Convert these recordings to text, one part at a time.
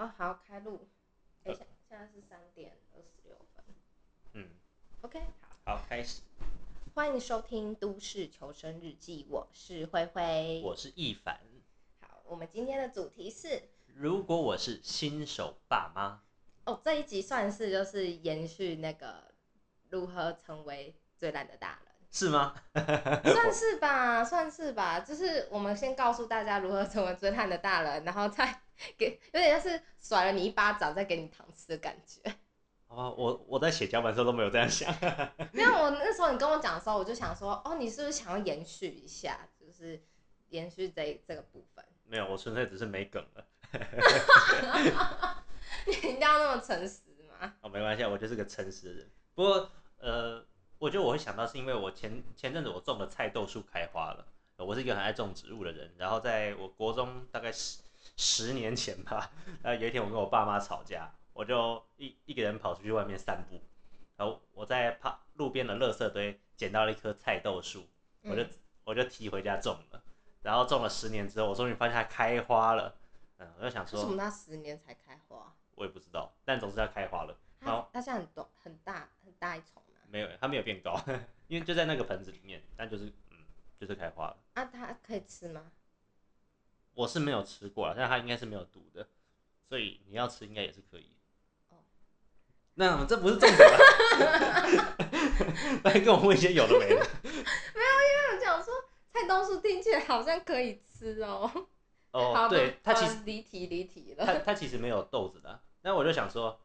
哦，好，开录。哎、欸，现现在是三点二十六分。嗯，OK，好，好，开始。欢迎收听《都市求生日记》，我是灰灰，我是易凡。好，我们今天的主题是：如果我是新手爸妈。哦，这一集算是就是延续那个如何成为最烂的大人。是吗？算是吧，算是吧。就是我们先告诉大家如何成为追探的大人，然后再给有点像是甩了你一巴掌，再给你糖吃的感觉。哦，我我在写脚本的时候都没有这样想。没有，我那时候你跟我讲的时候，我就想说，哦，你是不是想要延续一下，就是延续这这个部分？没有，我纯粹只是没梗了。你一定要那么诚实吗？哦，没关系，我就是个诚实的人。不过，呃。我觉得我会想到是因为我前前阵子我种的菜豆树开花了，我是一个很爱种植物的人。然后在我国中大概十十年前吧，然后有一天我跟我爸妈吵架，我就一一个人跑出去外面散步，然后我在旁路边的垃圾堆捡到了一棵菜豆树，我就我就提回家种了，然后种了十年之后，我终于发现它开花了，嗯，我就想说，为什么它十年才开花？我也不知道，但总之它开花了。然后它现在很多很大很大一丛。没有，它没有变高，因为就在那个盆子里面，但就是，嗯，就是开花了。啊，它可以吃吗？我是没有吃过啊，但它应该是没有毒的，所以你要吃应该也是可以。哦，那这不是重点了？来跟我问一些有的没的。没有，因为我讲说菜豆树听起来好像可以吃哦。哦，对，它其实离题离题了。它它其实没有豆子的，那我就想说，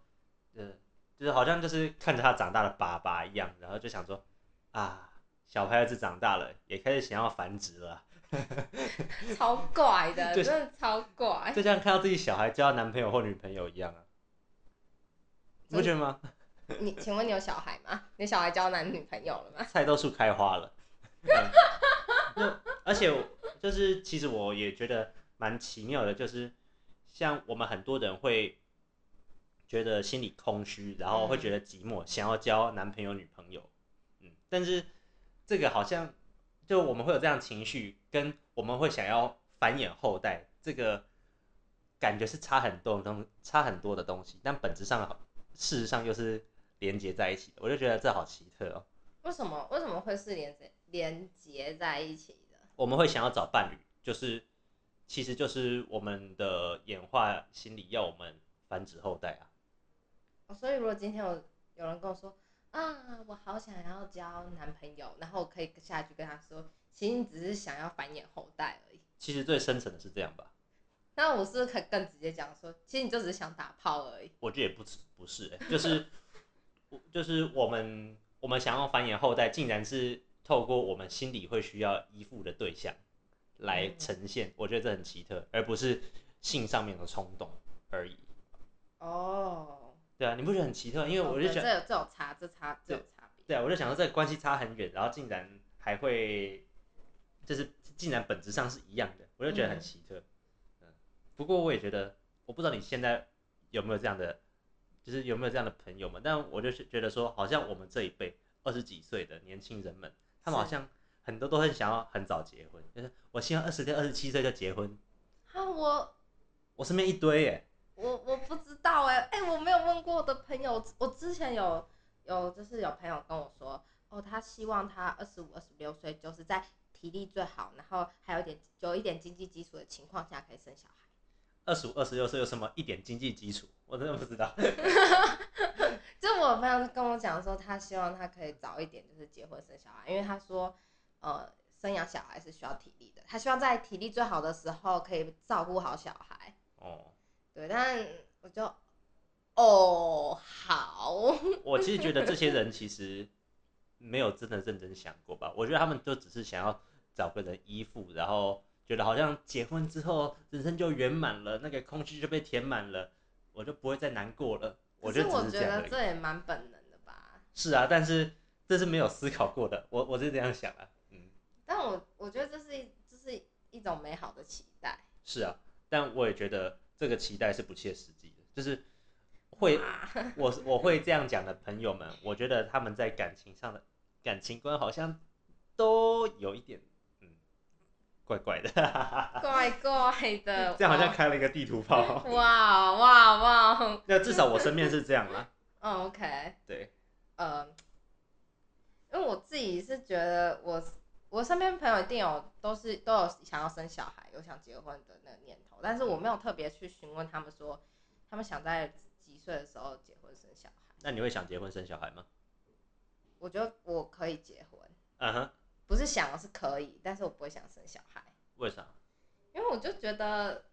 呃。就是好像就是看着他长大的爸爸一样，然后就想说，啊，小孩子长大了，也开始想要繁殖了，超怪的，真的超怪，就像看到自己小孩交男朋友或女朋友一样啊，你不觉得吗？你请问你有小孩吗？你小孩交男女朋友了吗？菜豆树开花了，嗯、而且就是其实我也觉得蛮奇妙的，就是像我们很多人会。觉得心里空虚，然后会觉得寂寞，嗯、想要交男朋友、女朋友，嗯，但是这个好像就我们会有这样情绪，跟我们会想要繁衍后代，这个感觉是差很多的东，差很多的东西，但本质上事实上又是连接在一起的，我就觉得这好奇特哦。为什么？为什么会是连接连接在一起的？我们会想要找伴侣，就是其实就是我们的演化心理要我们繁殖后代啊。所以，如果今天有有人跟我说啊，我好想要交男朋友，然后我可以下去跟他说，其实你只是想要繁衍后代而已。其实最深层的是这样吧？那我是不是可以更直接讲说，其实你就只是想打炮而已？我觉得也不不是、欸，就是就是我们我们想要繁衍后代，竟然是透过我们心里会需要依附的对象来呈现，嗯、我觉得这很奇特，而不是性上面的冲动而已。哦。对啊，你不觉得很奇特？因为我就想，这有这种差，这差这种差别。对啊，我就想说这个关系差很远，然后竟然还会，就是竟然本质上是一样的，我就觉得很奇特。嗯，不过我也觉得，我不知道你现在有没有这样的，就是有没有这样的朋友们？但我就是觉得说，好像我们这一辈二十几岁的年轻人们，他们好像很多都很想要很早结婚，就是我希望二十六、二十七岁就结婚。啊，我我身边一堆耶。我我不知道哎、欸、哎、欸，我没有问过我的朋友。我之前有有就是有朋友跟我说，哦，他希望他二十五、二十六岁，就是在体力最好，然后还有点有一点经济基础的情况下可以生小孩。二十五、二十六岁有什么一点经济基础？我真的不知道。就我朋友跟我讲说，他希望他可以早一点就是结婚生小孩，因为他说，呃，生养小孩是需要体力的，他希望在体力最好的时候可以照顾好小孩。哦。对，但我就，哦，好。我其实觉得这些 人其实没有真的认真想过吧。我觉得他们都只是想要找个人依附，然后觉得好像结婚之后人生就圆满了，那个空虚就被填满了，我就不会再难过了。我觉得。我觉得这也蛮本能的吧。是啊，但是这是没有思考过的。我我是这样想啊，嗯。但我我觉得这是一这是一种美好的期待。是啊，但我也觉得。这个期待是不切实际的，就是会 我我会这样讲的朋友们，我觉得他们在感情上的感情观好像都有一点嗯怪怪的，怪怪的，这样好像开了一个地图炮。哇 哇哇。那至少我身边是这样啦。嗯，OK。对。呃，因为我自己是觉得我我身边朋友一定有都是都有想要生小孩、有想结婚的那个念头，但是我没有特别去询问他们说他们想在几岁的时候结婚生小孩。那你会想结婚生小孩吗？我觉得我可以结婚。嗯哼。不是想是可以，但是我不会想生小孩。为啥？因为我就觉得，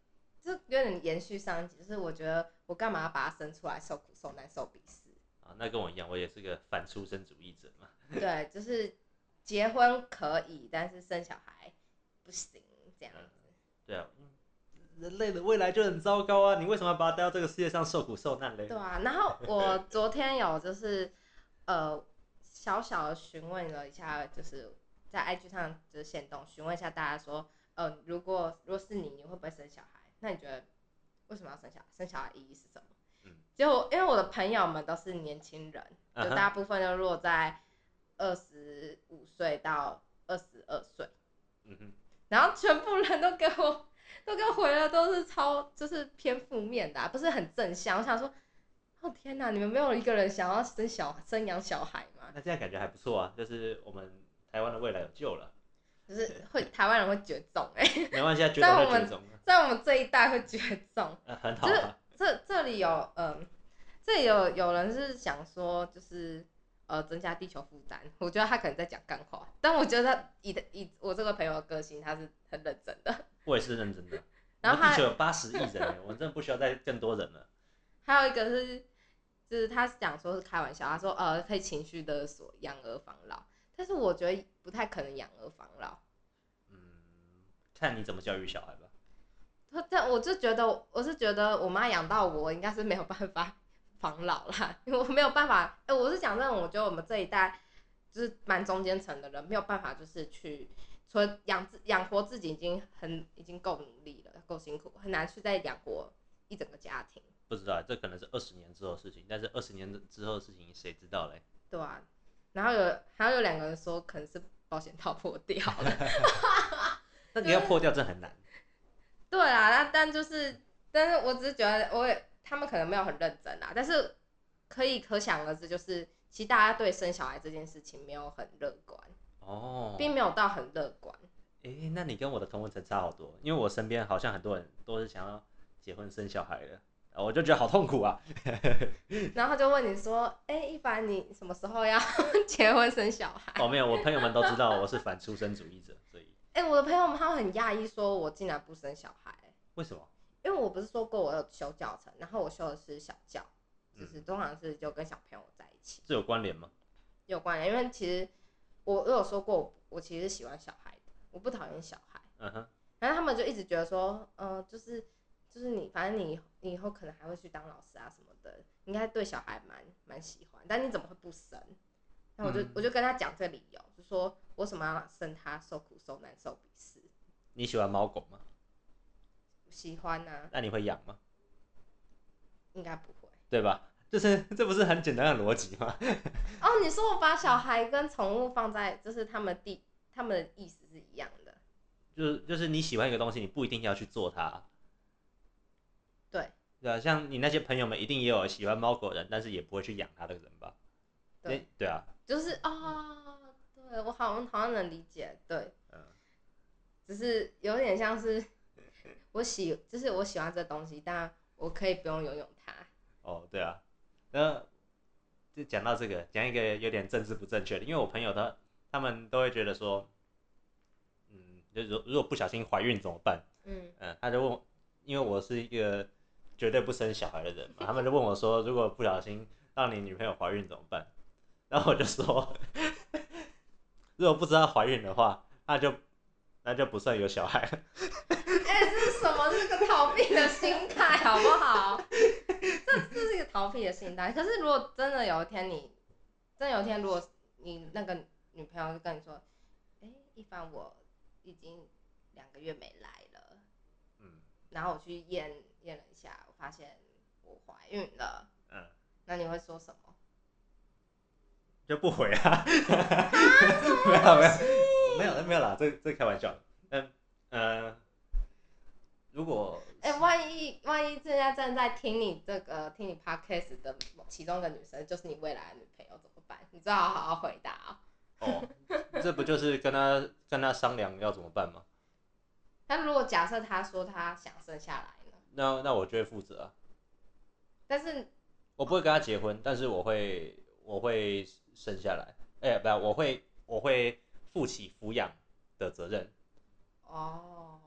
就有点延续上一集，就是我觉得我干嘛要把他生出来受苦受难受鄙视啊？那跟我一样，我也是个反出生主义者嘛。对，就是结婚可以，但是生小孩不行，这样子。嗯、对啊，人类的未来就很糟糕啊！你为什么要把他带到这个世界上受苦受难嘞？对啊，然后我昨天有就是呃小小的询问了一下，就是。在 IG 上就是限动询问一下大家说，呃，如果如果是你，你会不会生小孩？那你觉得为什么要生小孩？生小孩意义是什么？嗯，就因为我的朋友们都是年轻人，就大部分都落在二十五岁到二十二岁，嗯哼，然后全部人都给我都给我回了，都是超就是偏负面的，啊，不是很正向。我想说，哦天哪，你们没有一个人想要生小生养小孩吗？那这样感觉还不错啊，就是我们。台湾的未来有救了，就是会台湾人会绝种哎、欸，没关系啊，在我们在我们这一代会绝种，呃、很好、啊。这这里有嗯、呃，这里有有人是想说就是呃增加地球负担，我觉得他可能在讲干话，但我觉得以以我这个朋友的个性，他是很认真的。我也是认真的。然后地球有八十亿人，我真的不需要再更多人了。还有一个是，就是他讲说是开玩笑，他说呃可以情绪勒索养儿防老。但是我觉得不太可能养儿防老。嗯，看你怎么教育小孩吧。但我就觉得，我是觉得我妈养到我，应该是没有办法防老啦，因为我没有办法。哎、欸，我是讲真的，我觉得我们这一代就是蛮中间层的人，没有办法就是去，除了养自养活自己已经很已经够努力了，够辛苦，很难去再养活一整个家庭。不知道，这可能是二十年之后的事情，但是二十年之后的事情谁知道嘞？对啊。然后有还有两个人说可能是保险套破掉了，那你要破掉真很难。对啊，那但就是，但是我只是觉得，我也他们可能没有很认真啊。但是可以可想而知，就是其实大家对生小孩这件事情没有很乐观哦，并没有到很乐观。哎，那你跟我的同温层差好多，因为我身边好像很多人都是想要结婚生小孩的。我就觉得好痛苦啊，然后他就问你说：“哎、欸，一凡，你什么时候要 结婚生小孩？”哦，没有，我朋友们都知道我是反出生主义者，所以。哎、欸，我的朋友们他们很讶异，说我竟然不生小孩。为什么？因为我不是说过我有修教程，然后我修的是小教，就是通常是就跟小朋友在一起。这有关联吗？有关联，因为其实我我有说过，我其实喜欢小孩的，我不讨厌小孩。嗯哼。然后他们就一直觉得说，嗯、呃，就是。就是你，反正你你以后可能还会去当老师啊什么的，应该对小孩蛮蛮喜欢。但你怎么会不生？那我就、嗯、我就跟他讲这个理由，就说我为什么要生他受苦受难受鄙视？你喜欢猫狗吗？喜欢啊。那你会养吗？应该不会，对吧？就是 这不是很简单的逻辑吗？哦，你说我把小孩跟宠物放在，就是他们地他们的意思是一样的。就是就是你喜欢一个东西，你不一定要去做它。对，对啊，像你那些朋友们，一定也有喜欢猫狗的人，但是也不会去养它的人吧？对，对啊，就是啊、哦，对我好像好像能理解，对，嗯，只是有点像是我喜，就是我喜欢这东西，但我可以不用拥有它。哦，对啊，那就讲到这个，讲一个有点政治不正确的，因为我朋友他他们都会觉得说，嗯，就如如果不小心怀孕怎么办？嗯嗯，他就问，因为我是一个。绝对不生小孩的人嘛，他们就问我说：“如果不小心让你女朋友怀孕怎么办？” 然后我就说：“ 如果不知道怀孕的话，那就那就不算有小孩。”哎，这是什么？这是个逃避的心态，好不好？这这是一个逃避的心态。可是如果真的有一天你，真的有一天，如果你那个女朋友就跟你说：“哎，一凡，我已经两个月没来了。”嗯，然后我去验验了一下。我发现我怀孕了，嗯，那你会说什么？就不回啊？啊 没有没有没有没有啦，这这开玩笑，嗯呃，如果哎、欸，万一万一现在正在听你这个听你 podcast 的其中一个女生就是你未来的女朋友怎么办？你最好好好回答哦。哦，这不就是跟他跟他商量要怎么办吗？那如果假设他说他想生下来呢？那那我就会负责啊。但是我不会跟他结婚，但是我会我会生下来。哎、欸，不，我会我会负起抚养的责任。哦，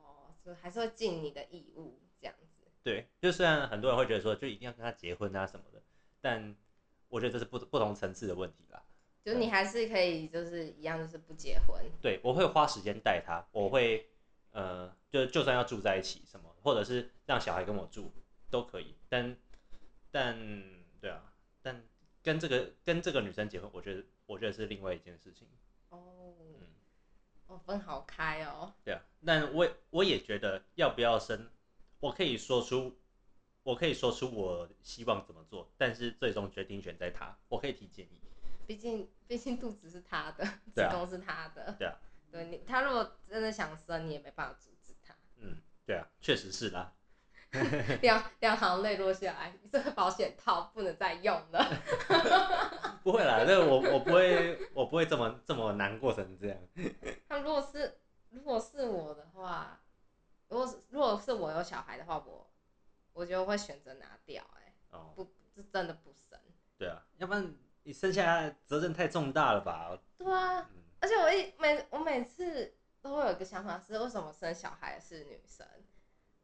就还是会尽你的义务这样子。对，就虽然很多人会觉得说，就一定要跟他结婚啊什么的，但我觉得这是不不同层次的问题啦。就你还是可以，就是一样，就是不结婚。对，我会花时间带他，我会呃，就就算要住在一起什么，或者是让小孩跟我住都可以。但但对啊，但跟这个跟这个女生结婚，我觉得我觉得是另外一件事情。哦。嗯。哦，分好开哦。对啊，但我我也觉得要不要生，我可以说出，我可以说出我希望怎么做，但是最终决定权在他，我可以提建议。毕竟毕竟肚子是他的，子宫是他的。对啊。对你，他如果真的想生，你也没办法阻止他。嗯，对啊，确实是啦。两两行泪落下来，这个保险套不能再用了。不会啦，这个我我不会，我不会这么这么难过成这样。那如果是如果是我的话，如果是如果是我有小孩的话，我我就会选择拿掉，欸。哎，哦，不，是真的不生。对啊，要不然你生下来责任太重大了吧？对啊，嗯，而且我一每我每次都会有一个想法是，为什么生小孩是女生？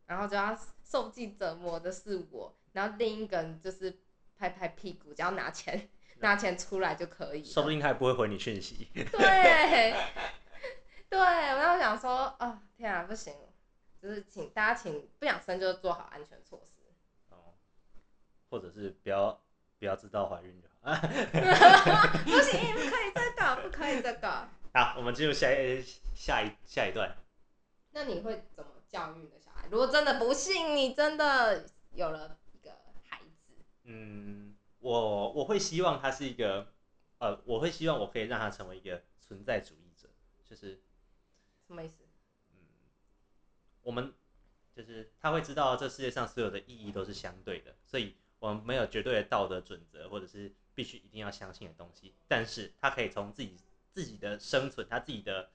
然后就要受尽折磨的是我，然后另一个人就是拍拍屁股，只要拿钱 拿钱出来就可以。说不定他也不会回你讯息。对，对，我要想说，哦，天啊，不行，就是请大家请不想生就做好安全措施。哦，或者是不要不要知道怀孕就好。不行，不可以这个，不可以这个。好，我们进入下一下一下一段。那你会怎么教育的小孩？如果真的不幸，你真的有了一个孩子，嗯，我我会希望他是一个，呃，我会希望我可以让他成为一个存在主义者，就是什么意思？嗯，我们就是他会知道这世界上所有的意义都是相对的，所以我们没有绝对的道德准则，或者是必须一定要相信的东西，但是他可以从自己自己的生存，他自己的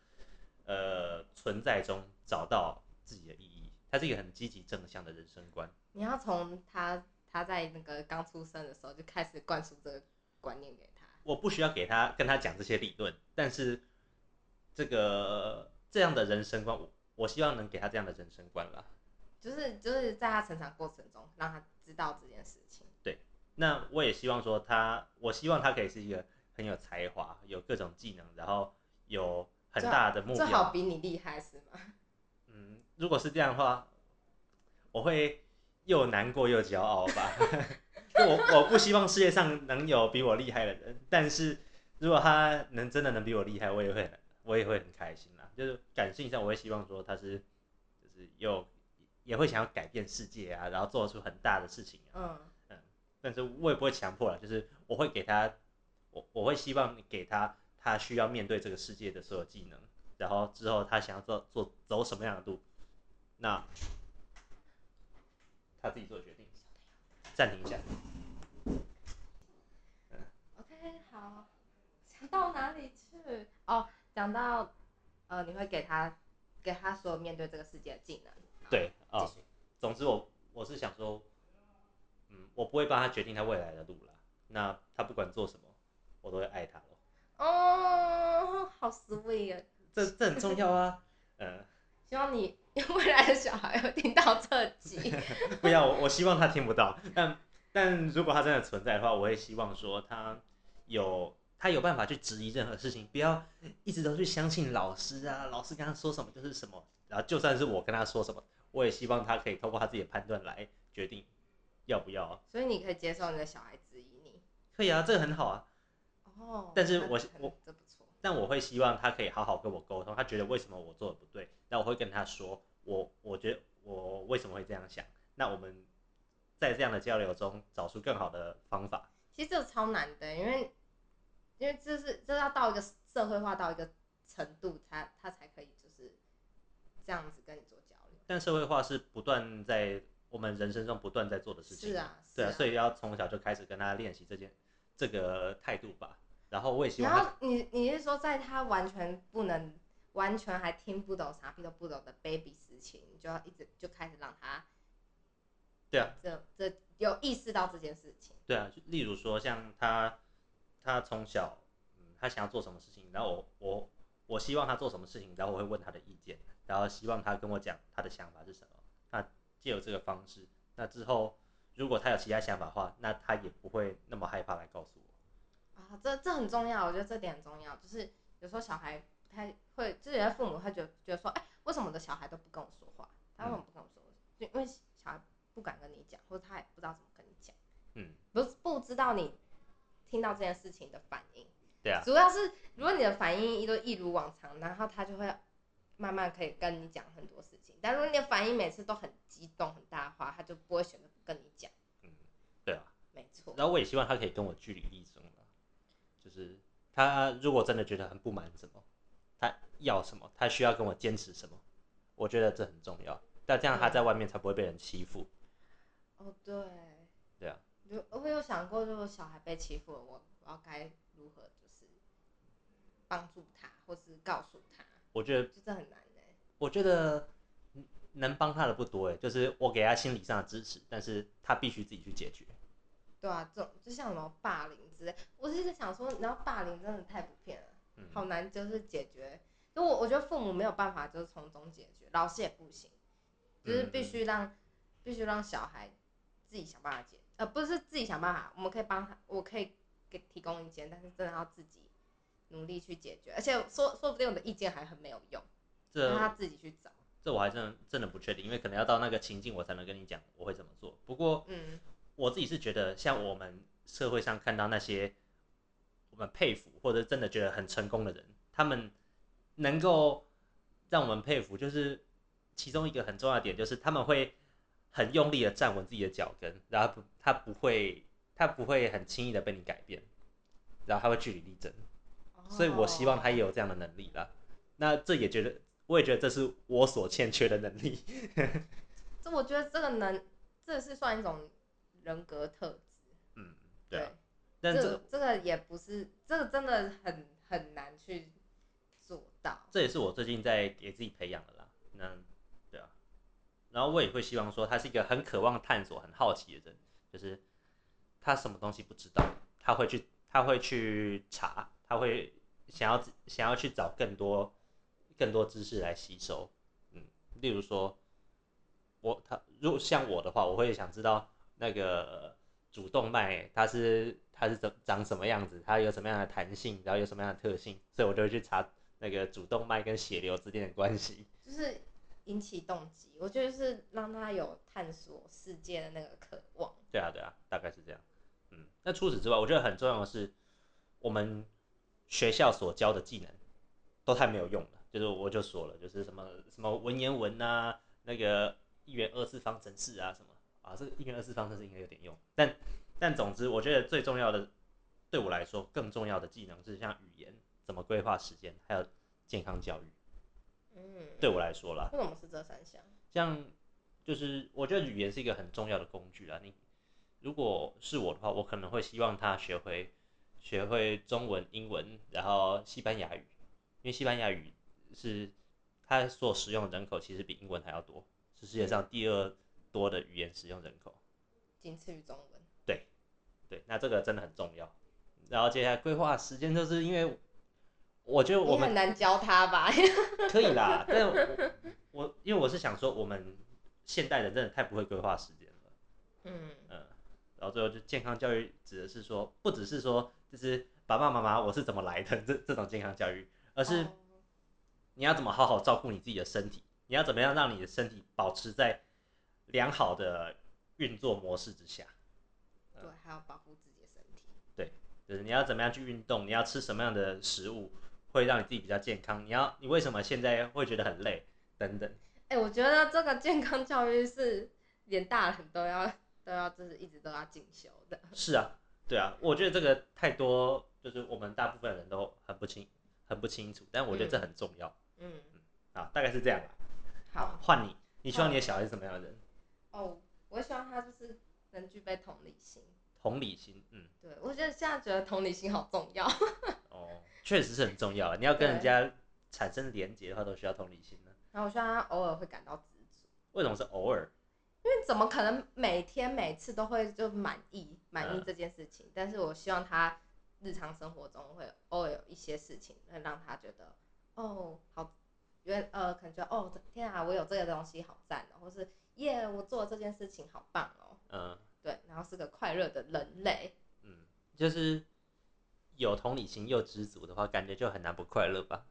呃存在中找到自己的意义。他是一个很积极正向的人生观。你要从他他在那个刚出生的时候就开始灌输这个观念给他。我不需要给他跟他讲这些理论，但是这个这样的人生观，我我希望能给他这样的人生观啦。就是就是在他成长过程中，让他知道这件事情。对，那我也希望说他，我希望他可以是一个很有才华、有各种技能，然后有很大的目标，最好比你厉害是吗？如果是这样的话，我会又难过又骄傲吧。就我我不希望世界上能有比我厉害的人，但是如果他能真的能比我厉害，我也会我也会很开心啦。就是感性上，我会希望说他是就是又也会想要改变世界啊，然后做出很大的事情啊。嗯嗯，但是我也不会强迫了，就是我会给他，我我会希望给他他需要面对这个世界的所有技能，然后之后他想要做做走什么样的路。那他自己做决定，暂停一下。OK，好，讲到哪里去？哦，讲到呃，你会给他给他所有面对这个世界的技能。对，哦，总之我我是想说，嗯，我不会帮他决定他未来的路了。那他不管做什么，我都会爱他咯。哦，好 sweet 啊！这这很重要啊，嗯。希望你未来的小孩有听到这集。不要，我我希望他听不到。但但如果他真的存在的话，我会希望说他有他有办法去质疑任何事情，不要一直都去相信老师啊，老师跟他说什么就是什么。然后就算是我跟他说什么，我也希望他可以通过他自己的判断来决定要不要。所以你可以接受你的小孩质疑你？可以啊，这个很好啊。哦。但是我我。但我会希望他可以好好跟我沟通，他觉得为什么我做的不对，那我会跟他说，我我觉得我为什么会这样想，那我们在这样的交流中找出更好的方法。其实这个超难的，因为因为这是这要到一个社会化到一个程度，他他才可以就是这样子跟你做交流。但社会化是不断在我们人生中不断在做的事情。是啊，对啊，所以要从小就开始跟他练习这件这个态度吧。然后我也希望。然后你你是说，在他完全不能、完全还听不懂、啥屁都不懂的 baby 时期，你就要一直就开始让他。对啊。这这有意识到这件事情。对啊，就例如说像他，他从小，嗯，他想要做什么事情，然后我我我希望他做什么事情，然后我会问他的意见，然后希望他跟我讲他的想法是什么。那借由这个方式，那之后如果他有其他想法的话，那他也不会那么害怕来告诉我。啊，这这很重要，我觉得这点很重要。就是有时候小孩不太会，就是有些父母会觉得觉得说，哎、欸，为什么我的小孩都不跟我说话？他为什么不跟我说？就、嗯、因为小孩不敢跟你讲，或者他也不知道怎么跟你讲。嗯，不是不知道你听到这件事情的反应。对啊。主要是如果你的反应一都一如往常，然后他就会。慢慢可以跟你讲很多事情，但如果你的反应每次都很激动、很大话，他就不会选择跟你讲。嗯，对啊，没错。然后我也希望他可以跟我据理力争，就是他如果真的觉得很不满怎么，他要什么，他需要跟我坚持什么，我觉得这很重要。但这样他在外面才不会被人欺负。哦，对。对啊。就我有想过，如果小孩被欺负了，我我要该如何就是帮助他，或是告诉他。我觉得这很难的。我觉得能帮他的不多哎，就是我给他心理上的支持，但是他必须自己去解决。对啊，这种就像什么霸凌之类，我是一直想说，你知道霸凌真的太普遍了，嗯、好难就是解决。就我我觉得父母没有办法就是从中解决，老师也不行，就是必须让、嗯、必须让小孩自己想办法解，呃，不是自己想办法，我们可以帮他，我可以给提供意见，但是真的要自己。努力去解决，而且说说不定我的意见还很没有用，这让他自己去找。这我还真的真的不确定，因为可能要到那个情境我才能跟你讲我会怎么做。不过，嗯，我自己是觉得，像我们社会上看到那些我们佩服或者真的觉得很成功的人，他们能够让我们佩服，就是其中一个很重要的点，就是他们会很用力的站稳自己的脚跟，然后不，他不会，他不会很轻易的被你改变，然后他会据理力争。所以，我希望他也有这样的能力啦。那这也觉得，我也觉得这是我所欠缺的能力。这我觉得这个能，这是算一种人格特质。嗯，对啊。但这这个也不是，这个真的很很难去做到。这也是我最近在给自己培养的啦。那对啊。然后我也会希望说，他是一个很渴望探索、很好奇的人，就是他什么东西不知道，他会去，他会去查。他会想要想要去找更多更多知识来吸收，嗯，例如说，我他如果像我的话，我会想知道那个主动脉它是它是怎长什么样子，它有什么样的弹性，然后有什么样的特性，所以我就会去查那个主动脉跟血流之间的关系，就是引起动机，我觉得是让他有探索世界的那个渴望。对啊，对啊，大概是这样。嗯，那除此之外，我觉得很重要的是我们。学校所教的技能都太没有用了，就是我就说了，就是什么什么文言文啊，那个一元二次方程式啊什么啊，这个一元二次方程式应该有点用，但但总之，我觉得最重要的，对我来说更重要的技能是像语言怎么规划时间，还有健康教育。嗯，对我来说啦，为什么是这三项？像就是我觉得语言是一个很重要的工具啦。你如果是我的话，我可能会希望他学会。学会中文、英文，然后西班牙语，因为西班牙语是它所使用的人口其实比英文还要多，是世界上第二多的语言使用人口，仅次于中文。对，对，那这个真的很重要。然后接下来规划时间，就是因为我觉得我们很难教他吧？可以啦，但我，我因为我是想说，我们现代人真的太不会规划时间了。嗯嗯，然后最后就健康教育指的是说，不只是说。就是爸爸妈妈，我是怎么来的？这这种健康教育，而是你要怎么好好照顾你自己的身体？你要怎么样让你的身体保持在良好的运作模式之下？对，还要保护自己的身体。对，就是你要怎么样去运动？你要吃什么样的食物会让你自己比较健康？你要你为什么现在会觉得很累？等等。哎、欸，我觉得这个健康教育是连大人都要都要就是一直都要进修的。是啊。对啊，我觉得这个太多，就是我们大部分人都很不清，很不清楚。但我觉得这很重要。嗯，嗯，好，大概是这样吧。好，换你，你希望你的小孩是什么样的人？哦，我希望他就是能具备同理心。同理心，嗯，对，我觉得现在觉得同理心好重要。哦，确实是很重要。你要跟人家产生连结的话，都需要同理心。然后我希望他偶尔会感到知足。为什么是偶尔？因为怎么可能每天每次都会就满意满意这件事情？嗯、但是我希望他日常生活中会偶尔有一些事情，能让他觉得哦，好，原呃，可能觉得哦，天啊，我有这个东西好赞哦，或是耶，我做这件事情好棒哦。嗯。对，然后是个快乐的人类。嗯，就是有同理心又知足的话，感觉就很难不快乐吧？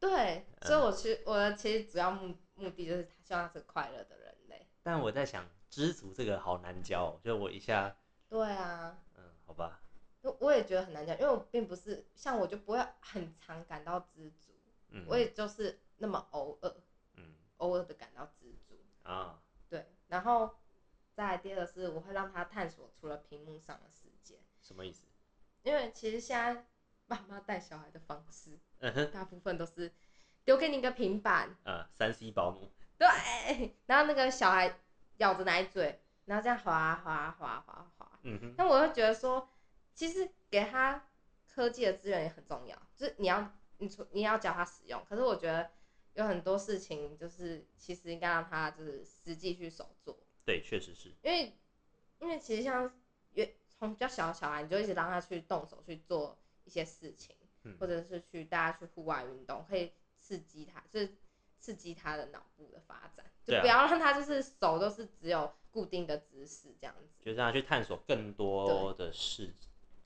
对，嗯、所以我其实我的其实主要目目的就是希望他是快乐的人类。但我在想，知足这个好难教，就我一下。对啊。嗯，好吧。我也觉得很难教，因为我并不是像我就不会很常感到知足，嗯、我也就是那么偶尔，嗯，偶尔的感到知足啊。对，然后。再第二个是，我会让他探索除了屏幕上的世界。什么意思？因为其实现在爸妈带小孩的方式，嗯哼，大部分都是丢给你一个平板，呃，三 C 保姆。对，然后那个小孩咬着奶嘴，然后这样滑滑滑滑滑。嗯哼。那我会觉得说，其实给他科技的资源也很重要，就是你要你你要教他使用。可是我觉得有很多事情，就是其实应该让他就是实际去手做。对，确实是。因为，因为其实像越从比较小的小孩，你就一直让他去动手去做一些事情，嗯、或者是去大家去户外运动，可以刺激他，就是刺激他的脑部的发展，就不要让他就是手都是只有固定的姿势这样子，就让他去探索更多的世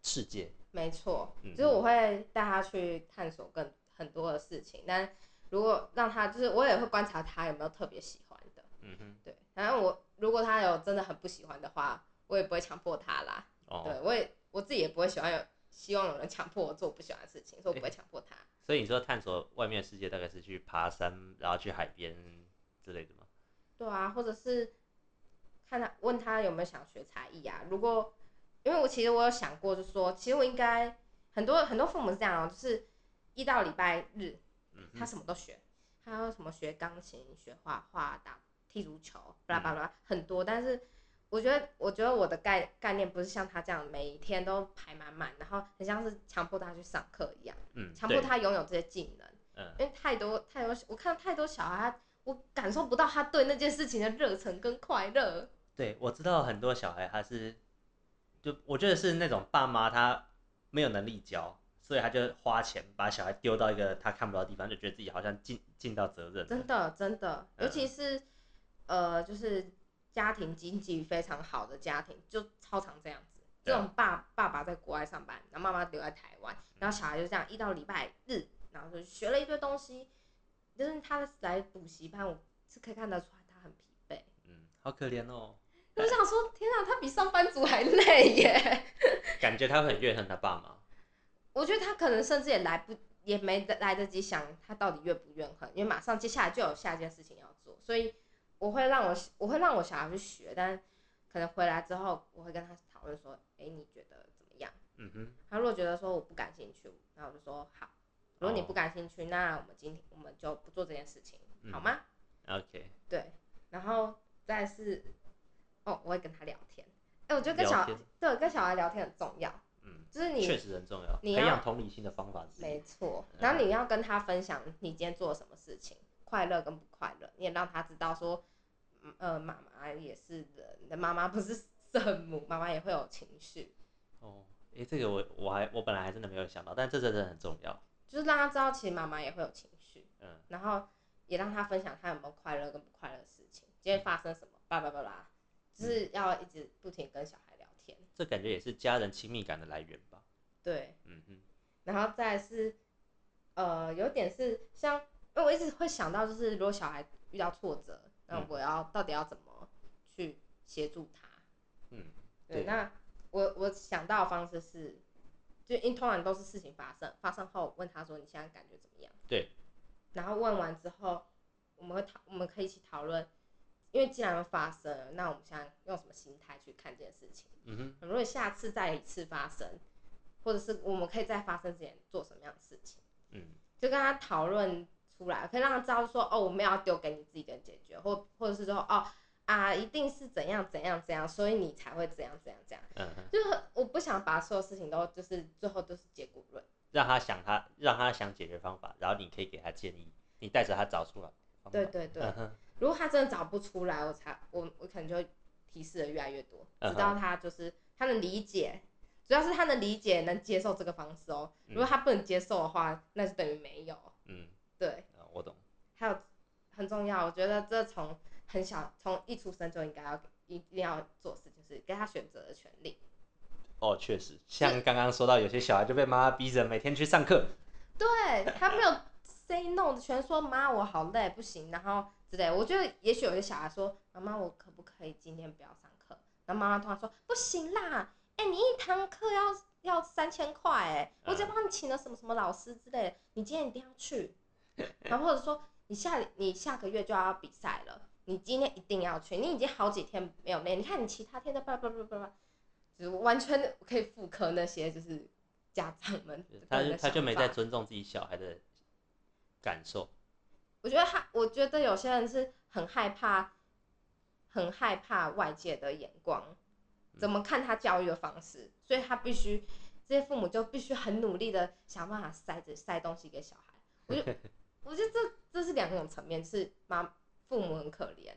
世界。没错，就是我会带他去探索更很多的事情，但如果让他就是我也会观察他有没有特别喜欢的，嗯哼，对，然后我。如果他有真的很不喜欢的话，我也不会强迫他啦。哦、对，我也我自己也不会喜欢有希望有人强迫我做我不喜欢的事情，所以我不会强迫他。所以你说探索外面的世界，大概是去爬山，然后去海边之类的吗？对啊，或者是看他问他有没有想学才艺啊？如果因为我其实我有想过，就是说其实我应该很多很多父母是这样哦，就是一到礼拜日，他什么都学，他要什么学钢琴、学画画、打。踢足球，巴拉巴拉很多，但是我觉得，我觉得我的概概念不是像他这样每一天都排满满，然后很像是强迫他去上课一样，嗯，强迫他拥有这些技能，嗯，因为太多太多，我看到太多小孩，他我感受不到他对那件事情的热忱跟快乐。对，我知道很多小孩他是，就我觉得是那种爸妈他没有能力教。所以他就花钱把小孩丢到一个他看不到的地方，就觉得自己好像尽尽到责任。真的，真的，尤其是。呃，就是家庭经济非常好的家庭，就超常这样子。这种爸爸爸在国外上班，然后妈妈留在台湾，然后小孩就这样一到礼拜日，然后就学了一堆东西。就是他来补习班，我是可以看得出来他很疲惫。嗯，好可怜哦。我想说，天啊，他比上班族还累耶。感觉他很怨恨他爸妈。我觉得他可能甚至也来不，也没得来得及想他到底怨不怨恨，因为马上接下来就有下一件事情要做，所以。我会让我我会让我小孩去学，但可能回来之后，我会跟他讨论说，哎、欸，你觉得怎么样？嗯哼。他如果觉得说我不感兴趣，那我就说好。如果你不感兴趣，哦、那我们今天我们就不做这件事情，嗯、好吗？OK。对，然后再是，哦，我会跟他聊天。哎、欸，我觉得跟小孩对跟小孩聊天很重要。嗯。就是你确实很重要，你培养同理心的方法。没错。然后你要跟他分享你今天做了什么事情。快乐跟不快乐，你也让他知道说，呃，妈妈也是人，你的妈妈不是圣母，妈妈也会有情绪。哦，诶、欸，这个我我还我本来还真的没有想到，但这真的很重要，就是让他知道其实妈妈也会有情绪，嗯，然后也让他分享他有没有快乐跟不快乐的事情，今天发生什么，叭叭叭叭，就是要一直不停跟小孩聊天。这感觉也是家人亲密感的来源吧？对，嗯嗯，然后再是，呃，有点是像。因为我一直会想到，就是如果小孩遇到挫折，那我要到底要怎么去协助他？嗯，对。对，那我我想到的方式是，就因通常都是事情发生，发生后问他说：“你现在感觉怎么样？”对。然后问完之后，我们会讨，我们可以一起讨论，因为既然发生了，那我们现在用什么心态去看这件事情？嗯哼。如果下次再一次发生，或者是我们可以在发生之前做什么样的事情？嗯。就跟他讨论。出来，可以让他知道说哦，我们要丢给你自己的解决，或或者是说哦啊，一定是怎样怎样怎样，所以你才会怎样怎样怎样。嗯哼，就是我不想把所有事情都就是最后都是结果论。让他想他让他想解决方法，然后你可以给他建议，你带着他找出来。对对对，嗯、如果他真的找不出来，我才我我可能就会提示的越来越多，直到他就是他能理解，主要是他能理解能接受这个方式哦。如果他不能接受的话，那就等于没有。嗯，对，我懂。还有很重要，我觉得这从很小从一出生就应该要一定要做事，就是给他选择的权利。哦，确实，像刚刚说到，有些小孩就被妈妈逼着每天去上课，对他没有 say no，全说妈我好累不行，然后之类。我觉得也许有些小孩说妈妈我可不可以今天不要上课？然后妈妈突然说不行啦，哎、欸、你一堂课要要三千块哎，我只帮你请了什么什么老师之类的，你今天一定要去。然后或者说你下你下个月就要比赛了，你今天一定要去，你已经好几天没有练，你看你其他天都叭叭叭叭叭。就完全可以复刻那些，就是家长们他他就没在尊重自己小孩的感受。我觉得他，我觉得有些人是很害怕，很害怕外界的眼光，怎么看他教育的方式，所以他必须这些父母就必须很努力的想办法塞着塞东西给小孩。我觉得，我觉得这这是两种层面，是妈父母很可怜，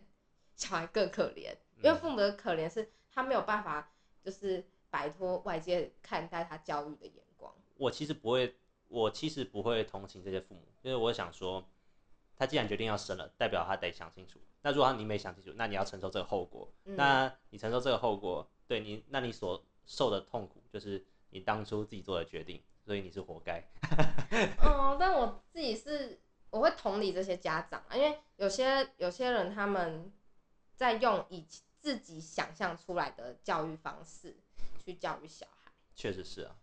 小孩更可怜，因为父母的可怜是他没有办法。就是摆脱外界看待他教育的眼光。我其实不会，我其实不会同情这些父母，因为我想说，他既然决定要生了，代表他得想清楚。那如果你没想清楚，那你要承受这个后果。嗯、那你承受这个后果，对你，那你所受的痛苦，就是你当初自己做的决定，所以你是活该。哦，但我自己是，我会同理这些家长，因为有些有些人他们在用以。自己想象出来的教育方式去教育小孩，确实是啊。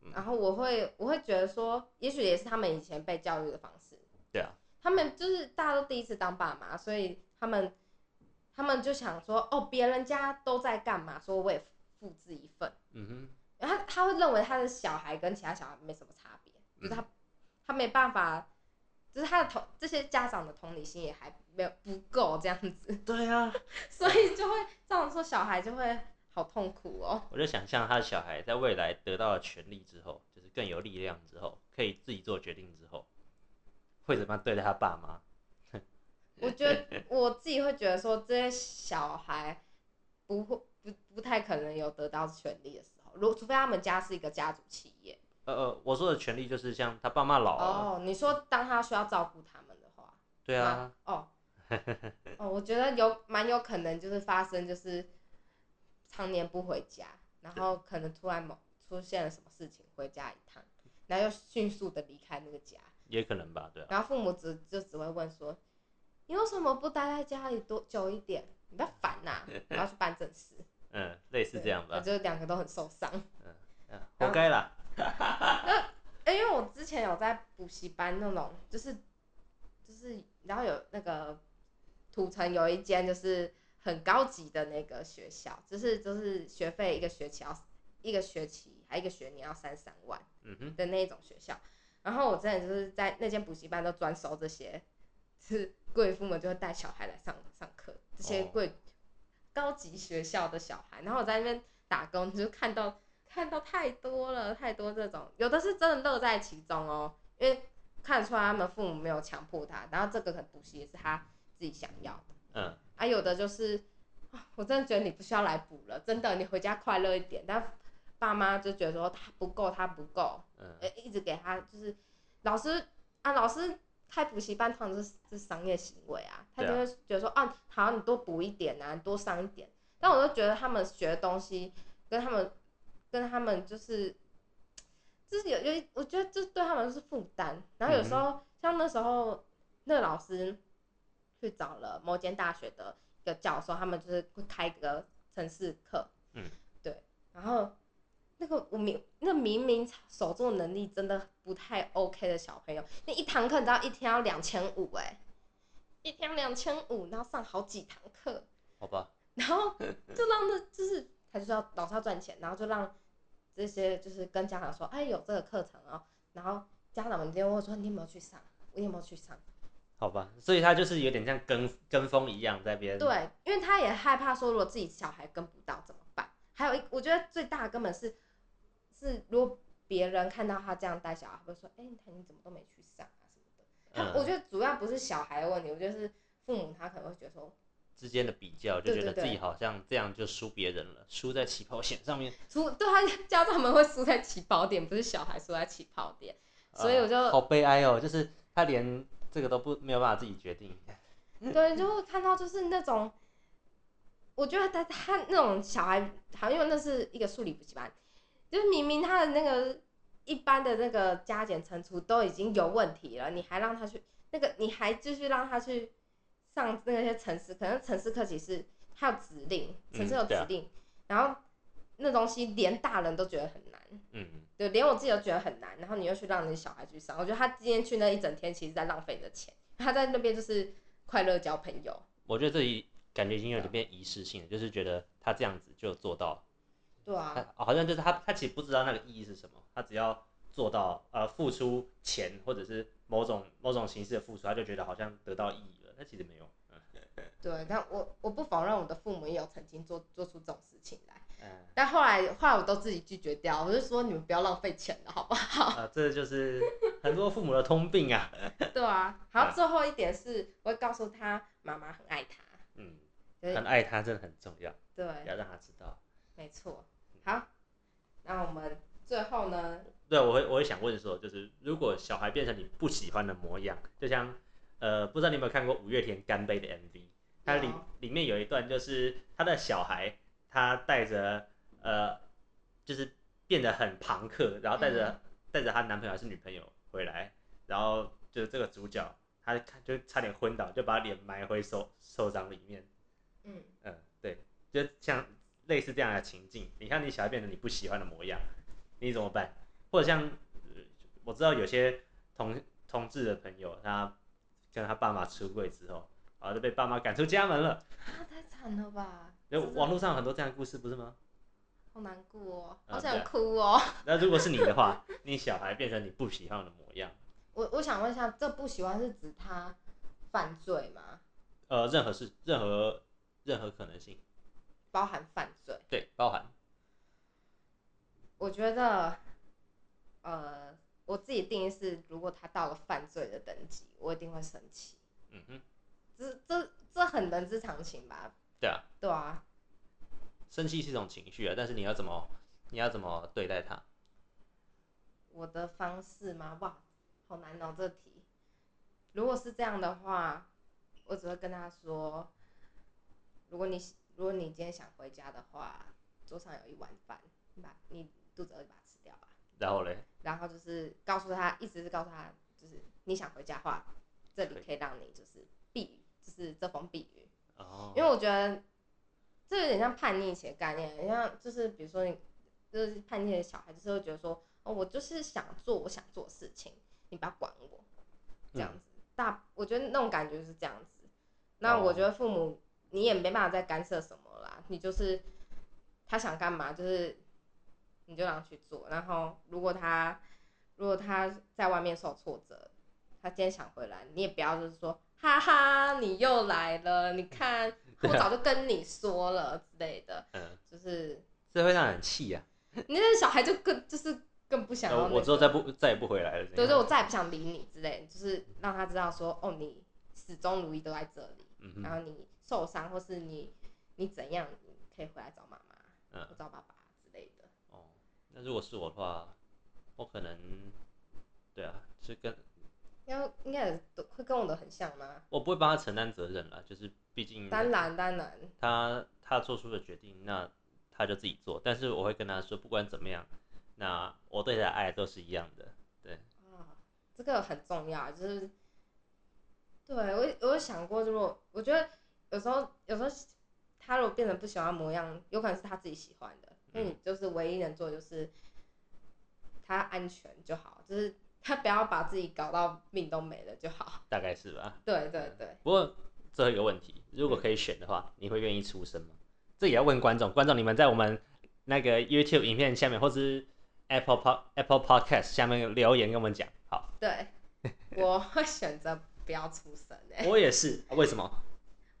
嗯、然后我会我会觉得说，也许也是他们以前被教育的方式。对啊。他们就是大家都第一次当爸妈，所以他们他们就想说，哦，别人家都在干嘛，说我也复制一份。嗯哼。然后他他会认为他的小孩跟其他小孩没什么差别，嗯、就是他他没办法，就是他的同这些家长的同理心也还。没有不够这样子，对啊，所以就会这样说，小孩就会好痛苦哦。我就想象他的小孩在未来得到了权力之后，就是更有力量之后，可以自己做决定之后，会怎么样对待他爸妈？我觉得我自己会觉得说，这些小孩不会不不太可能有得到权利的时候，如除非他们家是一个家族企业。呃呃，我说的权利就是像他爸妈老了哦，你说当他需要照顾他们的话，对啊，哦。哦，我觉得有蛮有可能就是发生，就是常年不回家，然后可能突然某出现了什么事情，回家一趟，然后又迅速的离开那个家，也可能吧，对啊。然后父母只就只会问说，你为什么不待在家里多久一点？你不要烦呐，然后去办正事。嗯，类似这样吧。就两个都很受伤。嗯嗯，活该啦。因为我之前有在补习班那种，就是就是，然后有那个。土城有一间就是很高级的那个学校，就是就是学费一个学期要一个学期还一个学年要三三万嗯哼的那种学校。然后我真的就是在那间补习班都专收这些，是贵妇们就会带小孩来上上课，这些贵高级学校的小孩。然后我在那边打工，就看到看到太多了，太多这种，有的是真的乐在其中哦，因为看得出来他们父母没有强迫他，然后这个可能补习也是他。自己想要的，嗯，啊，有的就是，我真的觉得你不需要来补了，真的，你回家快乐一点。但爸妈就觉得说他不够，他不够，嗯，一直给他就是，老师啊，老师开补习班，通常是是商业行为啊，他就会觉得说啊，啊，好，你多补一点啊，多上一点。但我就觉得他们学的东西跟他们跟他们就是，就是有有，我觉得这对他们是负担。然后有时候、嗯、像那时候那个老师。去找了某间大学的一个教授，他们就是会开一个城市课，嗯，对，然后那个我明那明明手作能力真的不太 OK 的小朋友，那一堂课你知道一天要两千五哎，一天两千五，然后上好几堂课，好吧，然后就让那就是他就是要老是要赚钱，然后就让这些就是跟家长说，哎，有这个课程哦，然后家长们就会说，你有没有去上？你有没有去上？好吧，所以他就是有点像跟跟风一样在边。对，因为他也害怕说，如果自己小孩跟不到怎么办？还有一，我觉得最大的根本是，是如果别人看到他这样带小孩，会说，哎、欸，你看你怎么都没去上啊什么的。他、嗯、我觉得主要不是小孩的问题，我觉得是父母他可能会觉得说。之间的比较，就觉得自己好像这样就输别人了，输在起跑线上面。输，对他 家长们会输在起跑点，不是小孩输在起跑点，所以我就、呃、好悲哀哦，就是他连这个都不没有办法自己决定。对，就会看到就是那种，我觉得他他那种小孩，好像因为那是一个数理补习班，就是明明他的那个一般的那个加减乘除都已经有问题了，你还让他去那个，你还继续让他去。上那些城市，可能城市课其实还有指令，城市有指令，嗯啊、然后那东西连大人都觉得很难，嗯，对，连我自己都觉得很难，然后你又去让你的小孩去上，我觉得他今天去那一整天，其实在浪费你的钱，他在那边就是快乐交朋友。我觉得这里感觉已经有点变仪式性了，就是觉得他这样子就做到，对啊，好像就是他他其实不知道那个意义是什么，他只要做到呃付出钱或者是某种某种形式的付出，他就觉得好像得到意义了，那其实没有。对，但我我不否认我的父母也有曾经做做出这种事情来，嗯，但后来后来我都自己拒绝掉，我就说你们不要浪费钱了，好不好？啊，这就是很多父母的通病啊。对啊，好，最后一点是，我会告诉他妈妈很爱他，嗯，很爱他真的很重要，对，要让他知道，没错。好，那我们最后呢？对，我会我会想问说，就是如果小孩变成你不喜欢的模样，就像呃，不知道你有没有看过五月天《干杯》的 MV。它里里面有一段，就是他的小孩，他带着呃，就是变得很庞克，然后带着带着她男朋友还是女朋友回来，然后就是这个主角，他就差点昏倒，就把脸埋回手手掌里面。嗯嗯，对，就像类似这样的情境，你看你小孩变成你不喜欢的模样，你怎么办？或者像我知道有些同同志的朋友，他跟他爸妈出柜之后。啊！就被爸妈赶出家门了。啊，太惨了吧！那网络上有很多这样的故事，不是吗？好难过哦，好想哭哦。那如果是你的话，你小孩变成你不喜欢的模样，我我想问一下，这不喜欢是指他犯罪吗？呃，任何事，任何任何可能性，包含犯罪。对，包含。我觉得，呃，我自己定义是，如果他到了犯罪的等级，我一定会生气。嗯哼。这这这很人之常情吧？对啊，对啊。生气是一种情绪啊，但是你要怎么你要怎么对待他？我的方式吗？哇，好难哦，这题。如果是这样的话，我只会跟他说：如果你如果你今天想回家的话，桌上有一碗饭，你把你肚子饿吧。然后嘞？然后就是告诉他，意思是告诉他，就是你想回家的话，这里可以让你就是避雨。就是遮风避雨，oh. 因为我觉得这有点像叛逆期的概念，像就是比如说你就是叛逆的小孩，就是会觉得说，哦，我就是想做我想做的事情，你不要管我，这样子。嗯、大我觉得那种感觉就是这样子。那我觉得父母你也没办法再干涉什么啦，你就是他想干嘛，就是你就让他去做。然后如果他如果他在外面受挫折，他今天想回来，你也不要就是说。哈哈，你又来了！你看，我早就跟你说了之类的，嗯，就是这会让人气呀。你那小孩就更就是更不想要、那个。我之后再不再也不回来了。对对，我再也不想理你之类，就是让他知道说，哦，你始终如一都在这里，嗯、然后你受伤或是你你怎样，你可以回来找妈妈，嗯，找爸爸那如果是我的话，我可能，对啊，是跟。要应该也会跟我的很像吗？我不会帮他承担责任啦，就是毕竟当然当然，他他做出的决定，那他就自己做。但是我会跟他说，不管怎么样，那我对他的爱都是一样的。对啊，这个很重要，就是对我我有想过，如果我觉得有时候有时候他如果变得不喜欢模样，有可能是他自己喜欢的，因为你就是唯一能做就是他安全就好，就是。他不要把自己搞到命都没了就好，大概是吧。对对对。不过最后一个问题，如果可以选的话，嗯、你会愿意出声吗？这也要问观众。观众，你们在我们那个 YouTube 影片下面，或是 Apple Pod Apple Podcast 下面留言跟我们讲。好。对，我会选择不要出生哎、欸。我也是，为什么？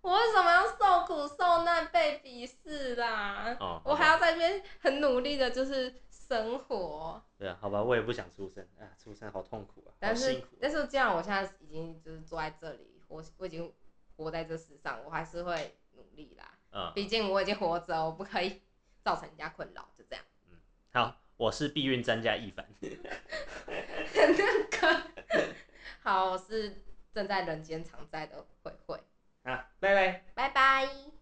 我为什么要受苦受难被鄙视啦？哦，我还要在那边很努力的，就是生活。对啊，好吧，我也不想出生啊，出生好痛苦啊，但是。但是既然我现在已经就是坐在这里，我我已经活在这世上，我还是会努力啦。嗯，毕竟我已经活着，我不可以造成人家困扰，就这样。嗯，好，我是避孕专家易凡。那个，好，我是正在人间常在的慧慧。啊拜拜。拜拜。